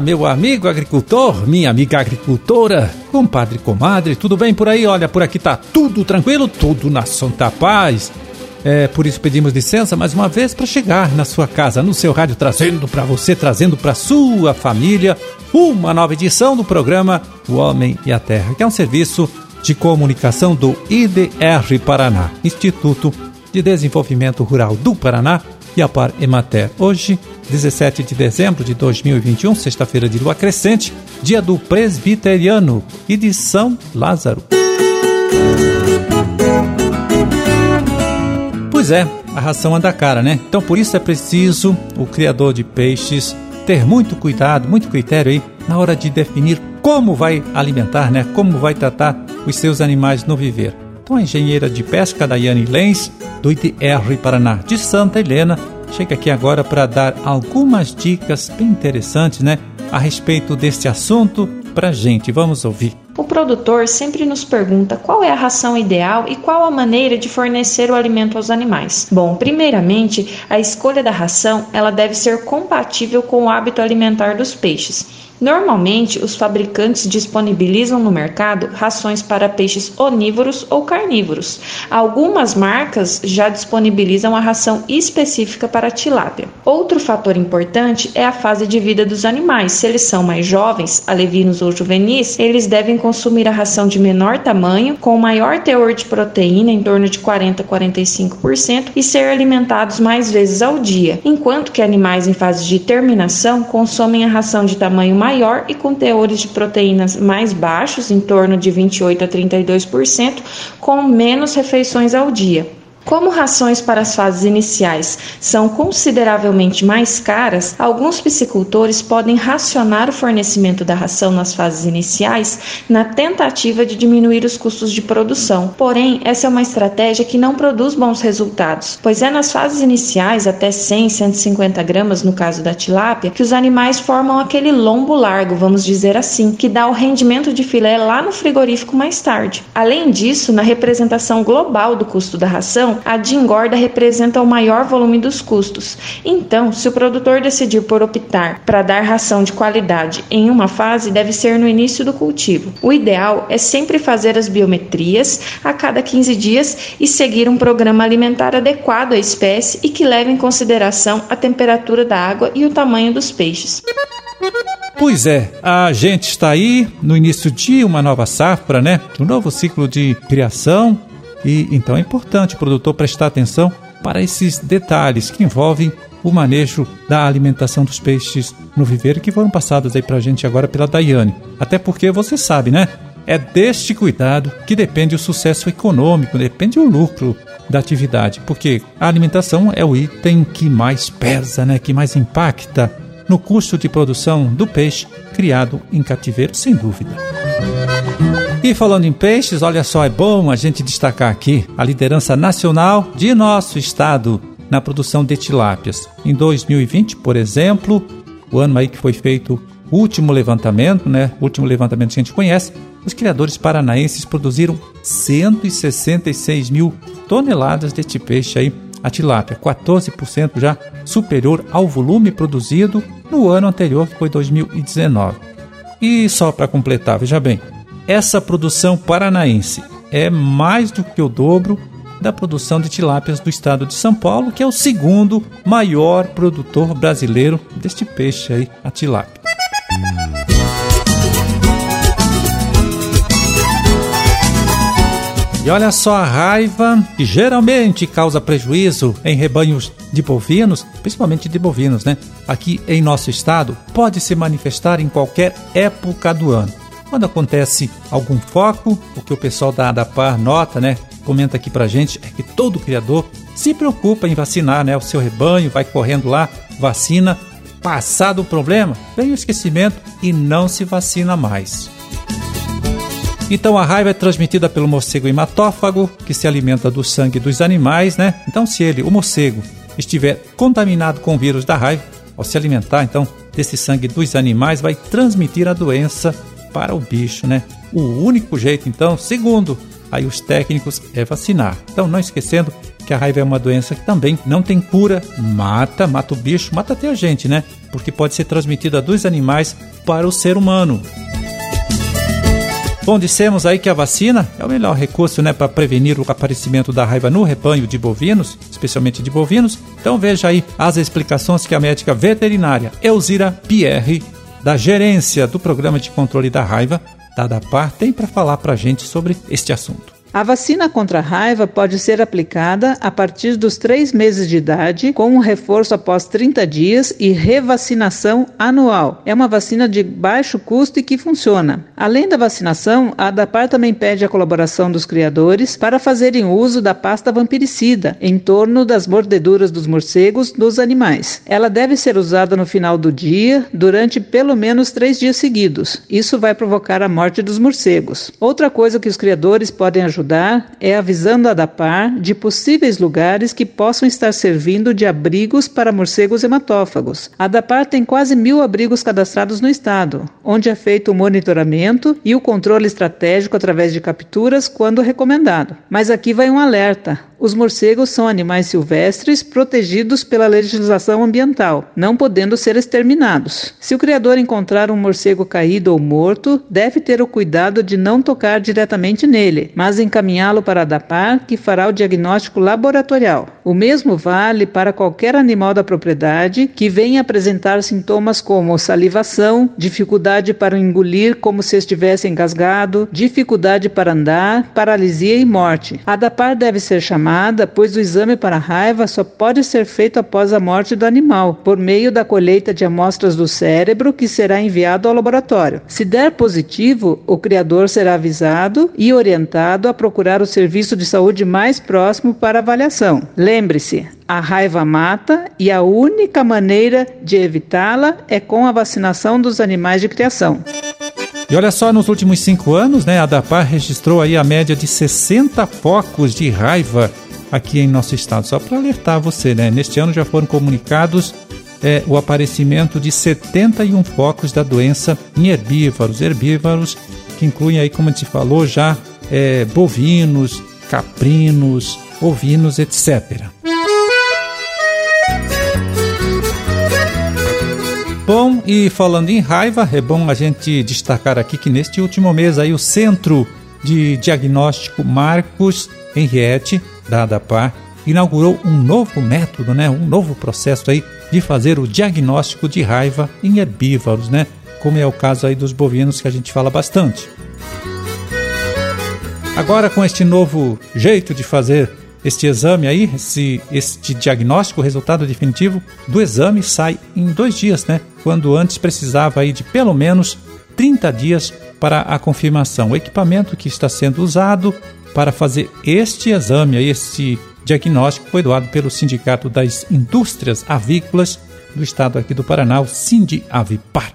Meu amigo agricultor, minha amiga agricultora, compadre, comadre, tudo bem por aí? Olha, por aqui tá tudo tranquilo, tudo na santa paz. É, por isso pedimos licença mais uma vez para chegar na sua casa, no seu rádio, trazendo para você, trazendo para sua família uma nova edição do programa O Homem e a Terra, que é um serviço de comunicação do IDR Paraná, Instituto de Desenvolvimento Rural do Paraná e a Par Emater. Hoje, 17 de dezembro de 2021, sexta-feira de lua crescente, dia do presbiteriano e de São Lázaro. Pois é, a ração anda cara, né? Então por isso é preciso o criador de peixes ter muito cuidado, muito critério aí na hora de definir como vai alimentar, né? Como vai tratar os seus animais no viver. Então a engenheira de pesca Daiane Lenz, do ITR Paraná de Santa Helena, chega aqui agora para dar algumas dicas bem interessantes, né? A respeito deste assunto para gente. Vamos ouvir. O produtor sempre nos pergunta qual é a ração ideal e qual a maneira de fornecer o alimento aos animais. Bom, primeiramente, a escolha da ração ela deve ser compatível com o hábito alimentar dos peixes. Normalmente, os fabricantes disponibilizam no mercado rações para peixes onívoros ou carnívoros. Algumas marcas já disponibilizam a ração específica para tilápia. Outro fator importante é a fase de vida dos animais. Se eles são mais jovens, alevinos ou juvenis, eles devem consumir a ração de menor tamanho, com maior teor de proteína, em torno de 40 a 45%, e ser alimentados mais vezes ao dia, enquanto que animais em fase de terminação consomem a ração de tamanho maior maior e com teores de proteínas mais baixos, em torno de 28 a 32%, com menos refeições ao dia. Como rações para as fases iniciais são consideravelmente mais caras, alguns piscicultores podem racionar o fornecimento da ração nas fases iniciais na tentativa de diminuir os custos de produção. Porém, essa é uma estratégia que não produz bons resultados, pois é nas fases iniciais, até 100, 150 gramas no caso da tilápia, que os animais formam aquele lombo largo, vamos dizer assim, que dá o rendimento de filé lá no frigorífico mais tarde. Além disso, na representação global do custo da ração, a de engorda representa o maior volume dos custos. Então, se o produtor decidir por optar para dar ração de qualidade em uma fase, deve ser no início do cultivo. O ideal é sempre fazer as biometrias a cada 15 dias e seguir um programa alimentar adequado à espécie e que leve em consideração a temperatura da água e o tamanho dos peixes. Pois é, a gente está aí no início de uma nova safra, né? Um novo ciclo de criação e então é importante o produtor prestar atenção para esses detalhes que envolvem o manejo da alimentação dos peixes no viveiro que foram passados aí para a gente agora pela Daiane. Até porque você sabe, né? É deste cuidado que depende o sucesso econômico, depende o lucro da atividade, porque a alimentação é o item que mais pesa, né? Que mais impacta no custo de produção do peixe criado em cativeiro, sem dúvida. E falando em peixes, olha só, é bom a gente destacar aqui a liderança nacional de nosso estado na produção de tilápias. Em 2020, por exemplo, o ano aí que foi feito o último levantamento, né? O último levantamento que a gente conhece, os criadores paranaenses produziram 166 mil toneladas deste peixe aí, a tilápia, 14% já superior ao volume produzido no ano anterior, que foi 2019. E só para completar, veja bem, essa produção paranaense é mais do que o dobro da produção de tilápias do estado de São Paulo, que é o segundo maior produtor brasileiro deste peixe aí, a tilápia. E olha só a raiva que geralmente causa prejuízo em rebanhos de bovinos, principalmente de bovinos, né? Aqui em nosso estado, pode se manifestar em qualquer época do ano. Quando acontece algum foco, o que o pessoal da ADAPAR nota, né, comenta aqui pra gente, é que todo criador se preocupa em vacinar né, o seu rebanho, vai correndo lá, vacina. Passado o problema, vem o esquecimento e não se vacina mais. Então a raiva é transmitida pelo morcego hematófago, que se alimenta do sangue dos animais, né? Então se ele, o morcego, estiver contaminado com o vírus da raiva, ao se alimentar então desse sangue dos animais, vai transmitir a doença para o bicho, né? O único jeito, então, segundo aí os técnicos, é vacinar. Então, não esquecendo que a raiva é uma doença que também não tem cura, mata, mata o bicho, mata até a gente, né? Porque pode ser transmitida dos animais para o ser humano. Bom, dissemos aí que a vacina é o melhor recurso né, para prevenir o aparecimento da raiva no rebanho de bovinos, especialmente de bovinos. Então veja aí as explicações que a médica veterinária Elzira Pierre, da gerência do Programa de Controle da Raiva, da DAPAR, tem para falar para a gente sobre este assunto. A vacina contra a raiva pode ser aplicada a partir dos três meses de idade, com um reforço após 30 dias e revacinação anual. É uma vacina de baixo custo e que funciona. Além da vacinação, a ADAPAR também pede a colaboração dos criadores para fazerem uso da pasta vampiricida em torno das mordeduras dos morcegos dos animais. Ela deve ser usada no final do dia, durante pelo menos três dias seguidos. Isso vai provocar a morte dos morcegos. Outra coisa que os criadores podem ajudar ajudar é avisando a DAPAR de possíveis lugares que possam estar servindo de abrigos para morcegos hematófagos. A DAPAR tem quase mil abrigos cadastrados no estado, onde é feito o monitoramento e o controle estratégico através de capturas quando recomendado. Mas aqui vai um alerta: os morcegos são animais silvestres protegidos pela legislação ambiental, não podendo ser exterminados. Se o criador encontrar um morcego caído ou morto, deve ter o cuidado de não tocar diretamente nele, mas encaminhá-lo para a DAPAR, que fará o diagnóstico laboratorial. O mesmo vale para qualquer animal da propriedade que venha apresentar sintomas como salivação, dificuldade para engolir como se estivesse engasgado, dificuldade para andar, paralisia e morte. A DAPAR deve ser chamada pois o exame para raiva só pode ser feito após a morte do animal, por meio da colheita de amostras do cérebro que será enviado ao laboratório. Se der positivo, o criador será avisado e orientado a procurar o serviço de saúde mais próximo para avaliação. Lembre-se, a raiva mata e a única maneira de evitá-la é com a vacinação dos animais de criação. E olha só, nos últimos cinco anos, né, a DAPAR registrou aí a média de 60 focos de raiva aqui em nosso estado. Só para alertar você, né? Neste ano já foram comunicados é, o aparecimento de 71 focos da doença em herbívoros. Herbívoros que incluem aí, como a gente falou, já é, bovinos, caprinos, ovinos, etc. Bom, e falando em raiva, é bom a gente destacar aqui que neste último mês aí o Centro de Diagnóstico Marcos Henriette, da ADAPAR, inaugurou um novo método, né, um novo processo aí de fazer o diagnóstico de raiva em herbívoros, né, como é o caso aí dos bovinos que a gente fala bastante. Agora com este novo jeito de fazer este exame aí, esse, este diagnóstico, o resultado definitivo do exame sai em dois dias, né? Quando antes precisava aí de pelo menos 30 dias para a confirmação. O equipamento que está sendo usado para fazer este exame, este diagnóstico, foi doado pelo Sindicato das Indústrias Avícolas do estado aqui do Paraná, o Sindi Avipar.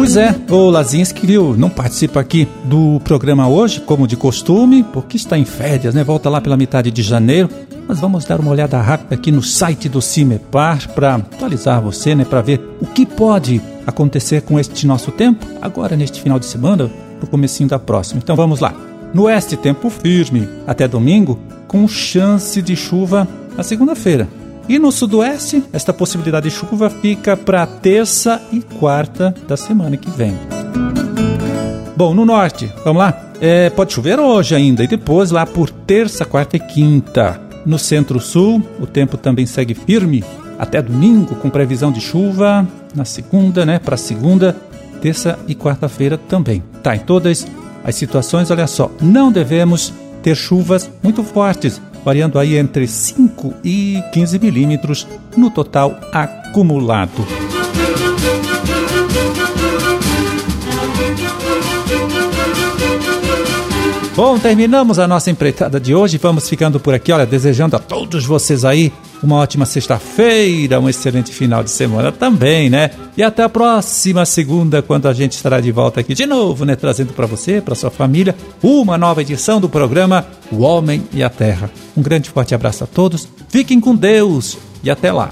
Pois é, o Lazinski, não participa aqui do programa hoje, como de costume, porque está em férias, né? Volta lá pela metade de janeiro. Mas vamos dar uma olhada rápida aqui no site do Cimepar para atualizar você, né? Para ver o que pode acontecer com este nosso tempo, agora neste final de semana, no comecinho da próxima. Então vamos lá. No oeste, tempo firme até domingo, com chance de chuva na segunda-feira. E no sudoeste, esta possibilidade de chuva fica para terça e quarta da semana que vem. Bom, no norte, vamos lá? É, pode chover hoje ainda e depois lá por terça, quarta e quinta. No centro-sul, o tempo também segue firme até domingo, com previsão de chuva na segunda, né? Para segunda, terça e quarta-feira também. Tá, em todas as situações, olha só, não devemos ter chuvas muito fortes variando aí entre 5 e 15 milímetros no total acumulado. Bom, terminamos a nossa empreitada de hoje. Vamos ficando por aqui, olha, desejando a todos vocês aí uma ótima sexta-feira, um excelente final de semana também, né? E até a próxima segunda, quando a gente estará de volta aqui de novo, né? Trazendo para você, para sua família, uma nova edição do programa O Homem e a Terra. Um grande forte abraço a todos, fiquem com Deus e até lá.